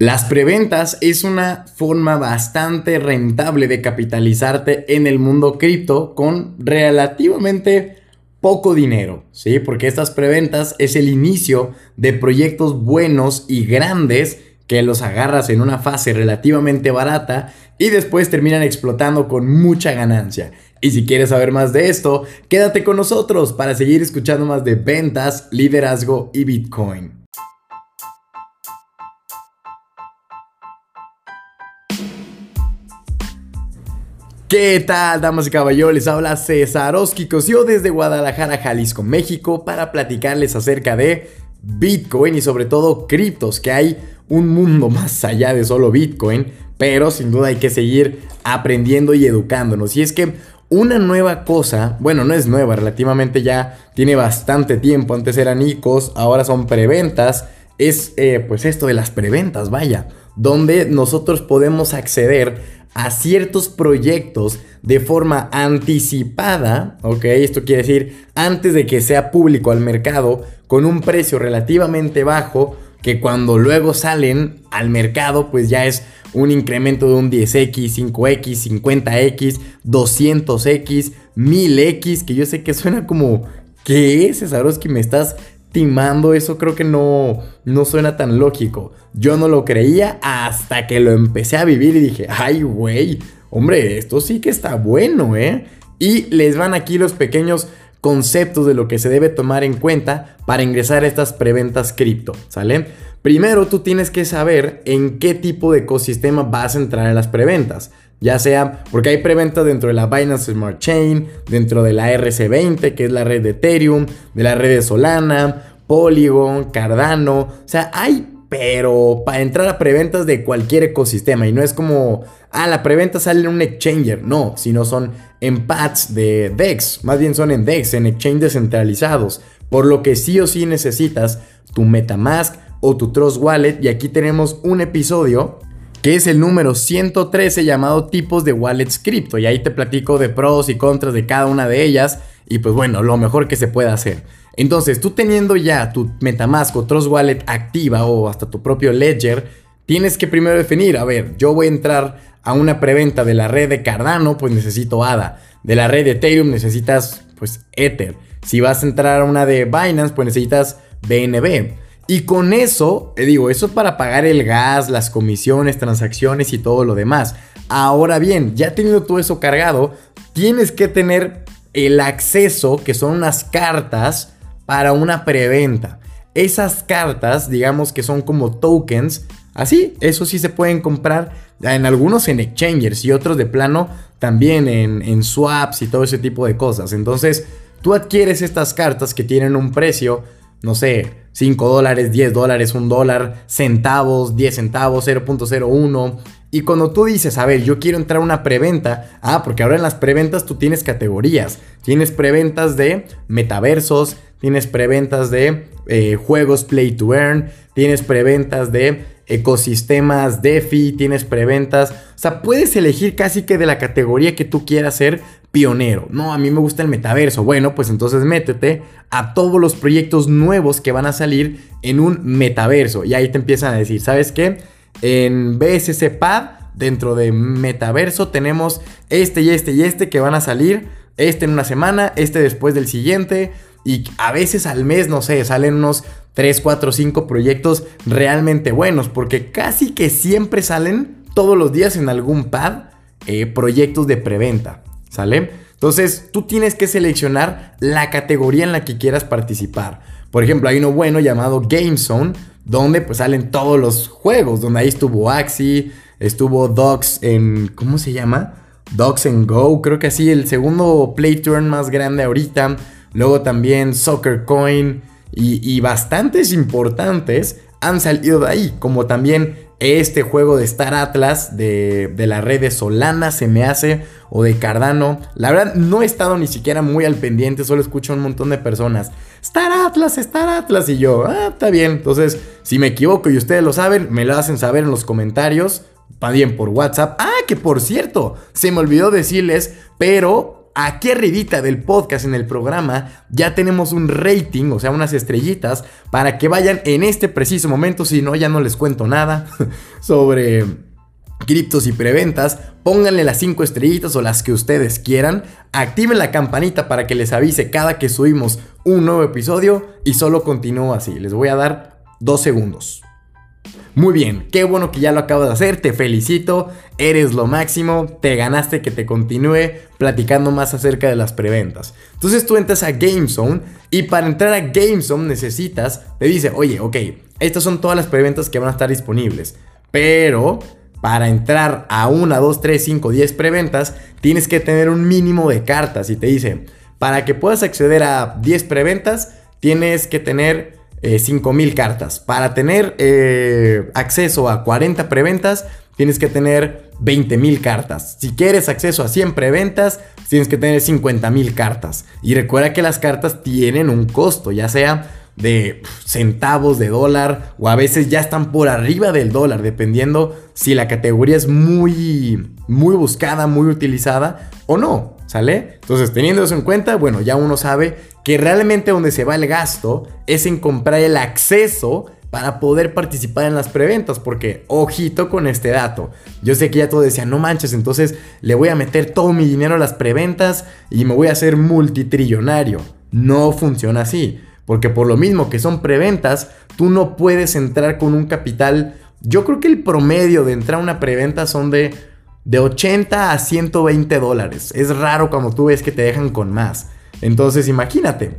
Las preventas es una forma bastante rentable de capitalizarte en el mundo cripto con relativamente poco dinero, ¿sí? Porque estas preventas es el inicio de proyectos buenos y grandes que los agarras en una fase relativamente barata y después terminan explotando con mucha ganancia. Y si quieres saber más de esto, quédate con nosotros para seguir escuchando más de ventas, liderazgo y Bitcoin. ¿Qué tal, damas y caballeros? Habla César Oski desde Guadalajara, Jalisco, México, para platicarles acerca de Bitcoin y sobre todo criptos, que hay un mundo más allá de solo Bitcoin, pero sin duda hay que seguir aprendiendo y educándonos. Y es que una nueva cosa, bueno, no es nueva, relativamente ya tiene bastante tiempo, antes eran ICOs, ahora son preventas, es eh, pues esto de las preventas, vaya, donde nosotros podemos acceder a ciertos proyectos de forma anticipada, ok, esto quiere decir antes de que sea público al mercado, con un precio relativamente bajo, que cuando luego salen al mercado, pues ya es un incremento de un 10x, 5x, 50x, 200x, 1000x, que yo sé que suena como, ¿qué es, que Me estás timando, eso creo que no, no suena tan lógico. Yo no lo creía hasta que lo empecé a vivir y dije, ay, güey, hombre, esto sí que está bueno, ¿eh? Y les van aquí los pequeños conceptos de lo que se debe tomar en cuenta para ingresar a estas preventas cripto, ¿sale? Primero tú tienes que saber en qué tipo de ecosistema vas a entrar en las preventas. Ya sea porque hay preventa dentro de la Binance Smart Chain, dentro de la RC20, que es la red de Ethereum, de la red de Solana, Polygon, Cardano. O sea, hay, pero para entrar a preventas de cualquier ecosistema. Y no es como, ah, la preventa sale en un exchanger. No, sino son en pads de DEX. Más bien son en DEX, en exchanges descentralizados. Por lo que sí o sí necesitas tu Metamask o tu Trust Wallet. Y aquí tenemos un episodio que es el número 113 llamado tipos de wallets cripto. Y ahí te platico de pros y contras de cada una de ellas y pues bueno, lo mejor que se puede hacer. Entonces, tú teniendo ya tu Metamask o Trust Wallet activa o hasta tu propio Ledger, tienes que primero definir, a ver, yo voy a entrar a una preventa de la red de Cardano, pues necesito ADA. De la red de Ethereum necesitas pues Ether. Si vas a entrar a una de Binance, pues necesitas BNB. Y con eso, te digo, eso es para pagar el gas, las comisiones, transacciones y todo lo demás. Ahora bien, ya teniendo todo eso cargado, tienes que tener el acceso, que son unas cartas para una preventa. Esas cartas, digamos que son como tokens, así, eso sí se pueden comprar en algunos en exchangers y otros de plano también en swaps y todo ese tipo de cosas. Entonces, tú adquieres estas cartas que tienen un precio no sé, 5 dólares, 10 dólares, 1 dólar, centavos, 10 centavos, 0.01. Y cuando tú dices, a ver, yo quiero entrar a una preventa, ah, porque ahora en las preventas tú tienes categorías. Tienes preventas de metaversos, tienes preventas de eh, juegos play to earn, tienes preventas de ecosistemas DeFi, tienes preventas. O sea, puedes elegir casi que de la categoría que tú quieras ser pionero. No, a mí me gusta el metaverso. Bueno, pues entonces métete a todos los proyectos nuevos que van a salir en un metaverso. Y ahí te empiezan a decir, ¿sabes qué? En BSC Pad, dentro de metaverso, tenemos este y este y este que van a salir. Este en una semana, este después del siguiente. Y a veces al mes, no sé, salen unos 3, 4, 5 proyectos realmente buenos. Porque casi que siempre salen todos los días en algún pad eh, proyectos de preventa. ¿Sale? Entonces tú tienes que seleccionar la categoría en la que quieras participar. Por ejemplo, hay uno bueno llamado GameZone, donde pues salen todos los juegos, donde ahí estuvo Axie, estuvo Dogs en... ¿Cómo se llama? Dogs and Go, creo que así, el segundo play turn más grande ahorita. Luego también Soccer Coin y, y bastantes importantes han salido de ahí, como también este juego de Star Atlas de, la red de Solana se me hace o de Cardano. La verdad no he estado ni siquiera muy al pendiente, solo escucho a un montón de personas. Star Atlas, Star Atlas y yo, ah, está bien. Entonces, si me equivoco y ustedes lo saben, me lo hacen saber en los comentarios, bien por WhatsApp. Ah, que por cierto, se me olvidó decirles, pero aquí arribita del podcast en el programa ya tenemos un rating, o sea, unas estrellitas, para que vayan en este preciso momento, si no, ya no les cuento nada sobre criptos y preventas, pónganle las 5 estrellitas o las que ustedes quieran, activen la campanita para que les avise cada que subimos un nuevo episodio y solo continúo así, les voy a dar 2 segundos. Muy bien, qué bueno que ya lo acabas de hacer, te felicito, eres lo máximo, te ganaste que te continúe platicando más acerca de las preventas. Entonces tú entras a GameZone y para entrar a GameZone necesitas, te dice, oye, ok, estas son todas las preventas que van a estar disponibles, pero para entrar a una, dos, tres, cinco, 10 preventas, tienes que tener un mínimo de cartas y te dice, para que puedas acceder a 10 preventas, tienes que tener 5000 eh, cartas. Para tener eh, acceso a 40 preventas, tienes que tener 20.000 cartas. Si quieres acceso a 100 preventas, tienes que tener 50.000 cartas. Y recuerda que las cartas tienen un costo, ya sea de centavos de dólar o a veces ya están por arriba del dólar, dependiendo si la categoría es muy, muy buscada, muy utilizada o no, ¿sale? Entonces, teniendo eso en cuenta, bueno, ya uno sabe que realmente donde se va el gasto es en comprar el acceso para poder participar en las preventas, porque ojito con este dato. Yo sé que ya todo decía, no manches, entonces le voy a meter todo mi dinero a las preventas y me voy a hacer multitrillonario. No funciona así, porque por lo mismo que son preventas, tú no puedes entrar con un capital. Yo creo que el promedio de entrar a una preventa son de, de 80 a 120 dólares. Es raro cuando tú ves que te dejan con más. Entonces imagínate,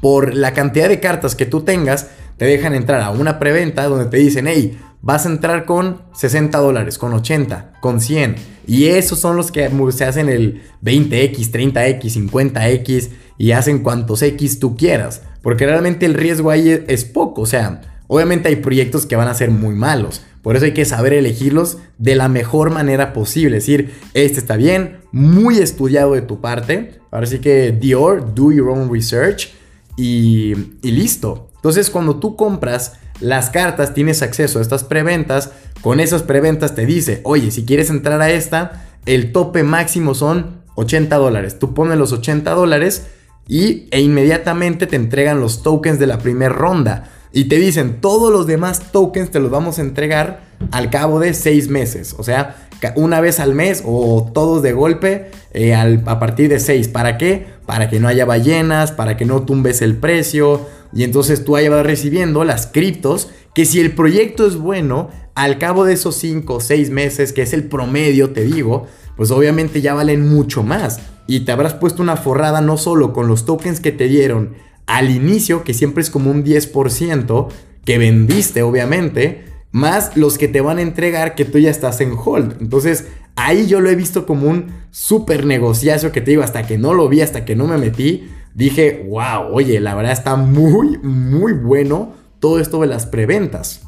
por la cantidad de cartas que tú tengas, te dejan entrar a una preventa donde te dicen, hey, vas a entrar con 60 dólares, con 80, con 100. Y esos son los que se hacen el 20X, 30X, 50X y hacen cuantos X tú quieras. Porque realmente el riesgo ahí es poco. O sea, obviamente hay proyectos que van a ser muy malos. Por eso hay que saber elegirlos de la mejor manera posible. Es decir, este está bien, muy estudiado de tu parte. Ahora sí que Dior, do your own research y, listo. Entonces cuando tú compras las cartas, tienes acceso a estas preventas. Con esas preventas te dice, oye, si quieres entrar a esta, el tope máximo son 80 dólares. Tú pones los 80 dólares y, e inmediatamente te entregan los tokens de la primera ronda. Y te dicen, todos los demás tokens te los vamos a entregar al cabo de seis meses. O sea, una vez al mes o todos de golpe eh, a partir de seis. ¿Para qué? Para que no haya ballenas, para que no tumbes el precio. Y entonces tú ahí vas recibiendo las criptos que si el proyecto es bueno, al cabo de esos cinco o seis meses, que es el promedio, te digo, pues obviamente ya valen mucho más. Y te habrás puesto una forrada no solo con los tokens que te dieron, al inicio, que siempre es como un 10% que vendiste, obviamente, más los que te van a entregar que tú ya estás en hold. Entonces, ahí yo lo he visto como un súper negociazo que te digo, hasta que no lo vi, hasta que no me metí, dije, wow, oye, la verdad está muy, muy bueno todo esto de las preventas.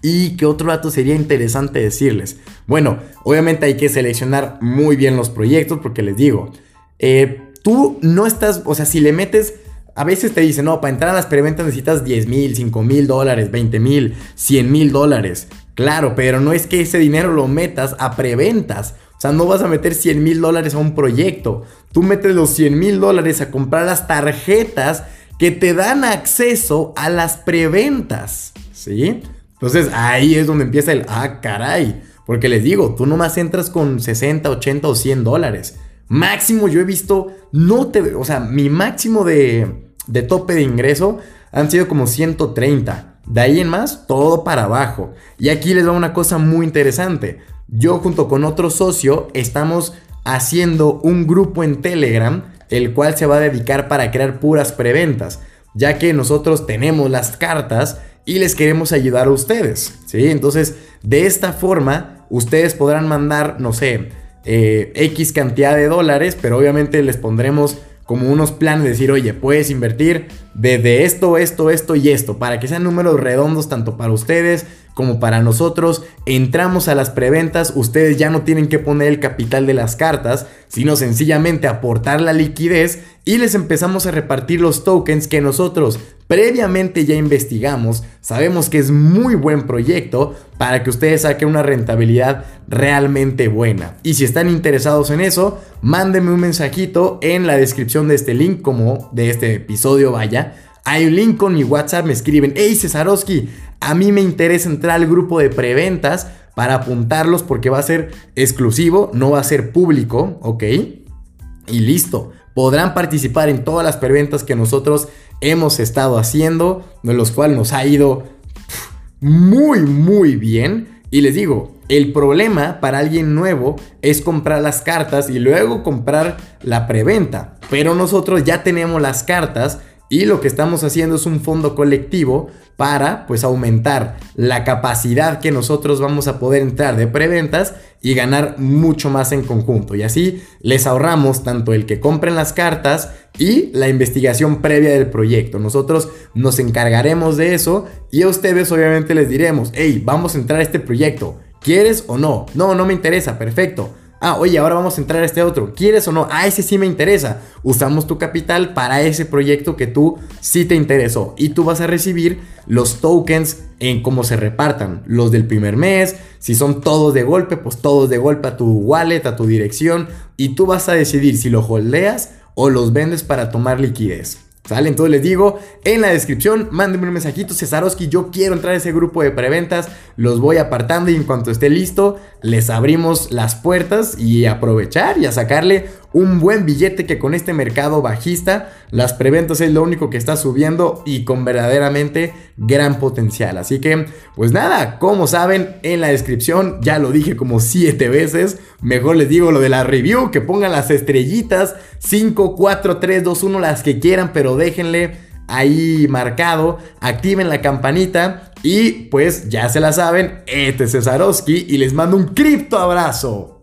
¿Y qué otro dato sería interesante decirles? Bueno, obviamente hay que seleccionar muy bien los proyectos porque les digo, eh, tú no estás, o sea, si le metes a veces te dicen, no, para entrar a las preventas necesitas 10 mil, 5 mil dólares, 20 mil, 100 mil dólares. Claro, pero no es que ese dinero lo metas a preventas. O sea, no vas a meter 100 mil dólares a un proyecto. Tú metes los 100 mil dólares a comprar las tarjetas que te dan acceso a las preventas. ¿Sí? Entonces ahí es donde empieza el, ah, caray. Porque les digo, tú nomás entras con 60, 80 o 100 dólares. Máximo yo he visto, no te, o sea, mi máximo de, de tope de ingreso han sido como 130. De ahí en más, todo para abajo. Y aquí les va una cosa muy interesante. Yo junto con otro socio estamos haciendo un grupo en Telegram, el cual se va a dedicar para crear puras preventas, ya que nosotros tenemos las cartas y les queremos ayudar a ustedes, ¿sí? Entonces, de esta forma, ustedes podrán mandar, no sé, eh, X cantidad de dólares, pero obviamente les pondremos como unos planes de decir, oye, puedes invertir de, esto, esto, esto y esto, para que sean números redondos tanto para ustedes como para nosotros. Entramos a las preventas, ustedes ya no tienen que poner el capital de las cartas, sino sencillamente aportar la liquidez y les empezamos a repartir los tokens que nosotros previamente ya investigamos, sabemos que es muy buen proyecto para que ustedes saquen una rentabilidad realmente buena. Y si están interesados en eso, mándenme un mensajito en la descripción de este link, como de este episodio, vaya. Hay un link con mi WhatsApp, me escriben, hey Cesarowski, a mí me interesa entrar al grupo de preventas para apuntarlos porque va a ser exclusivo, no va a ser público, ¿ok? Y listo. Podrán participar en todas las preventas que nosotros hemos estado haciendo, de los cuales nos ha ido muy, muy bien. Y les digo, el problema para alguien nuevo es comprar las cartas y luego comprar la preventa. Pero nosotros ya tenemos las cartas y lo que estamos haciendo es un fondo colectivo para pues aumentar la capacidad que nosotros vamos a poder entrar de preventas y ganar mucho más en conjunto. Y así les ahorramos tanto el que compren las cartas y la investigación previa del proyecto. Nosotros nos encargaremos de eso y a ustedes obviamente les diremos, hey, vamos a entrar a este proyecto. ¿Quieres o no? No, no me interesa, perfecto. Ah, oye, ahora vamos a entrar a este otro. ¿Quieres o no? Ah, ese sí me interesa. Usamos tu capital para ese proyecto que tú sí te interesó. Y tú vas a recibir los tokens en cómo se repartan. Los del primer mes. Si son todos de golpe, pues todos de golpe a tu wallet, a tu dirección. Y tú vas a decidir si lo holdeas o los vendes para tomar liquidez. ¿Sale? Entonces les digo en la descripción, mándenme un mensajito, Cesarowski, yo quiero entrar a ese grupo de preventas, los voy apartando y en cuanto esté listo, les abrimos las puertas y aprovechar y a sacarle un buen billete que con este mercado bajista, las preventas es lo único que está subiendo y con verdaderamente gran potencial. Así que, pues nada, como saben, en la descripción ya lo dije como 7 veces. Mejor les digo lo de la review, que pongan las estrellitas 5, 4, 3, 2, 1, las que quieran, pero déjenle ahí marcado, activen la campanita y pues ya se la saben, este es Cesarowski y les mando un cripto abrazo.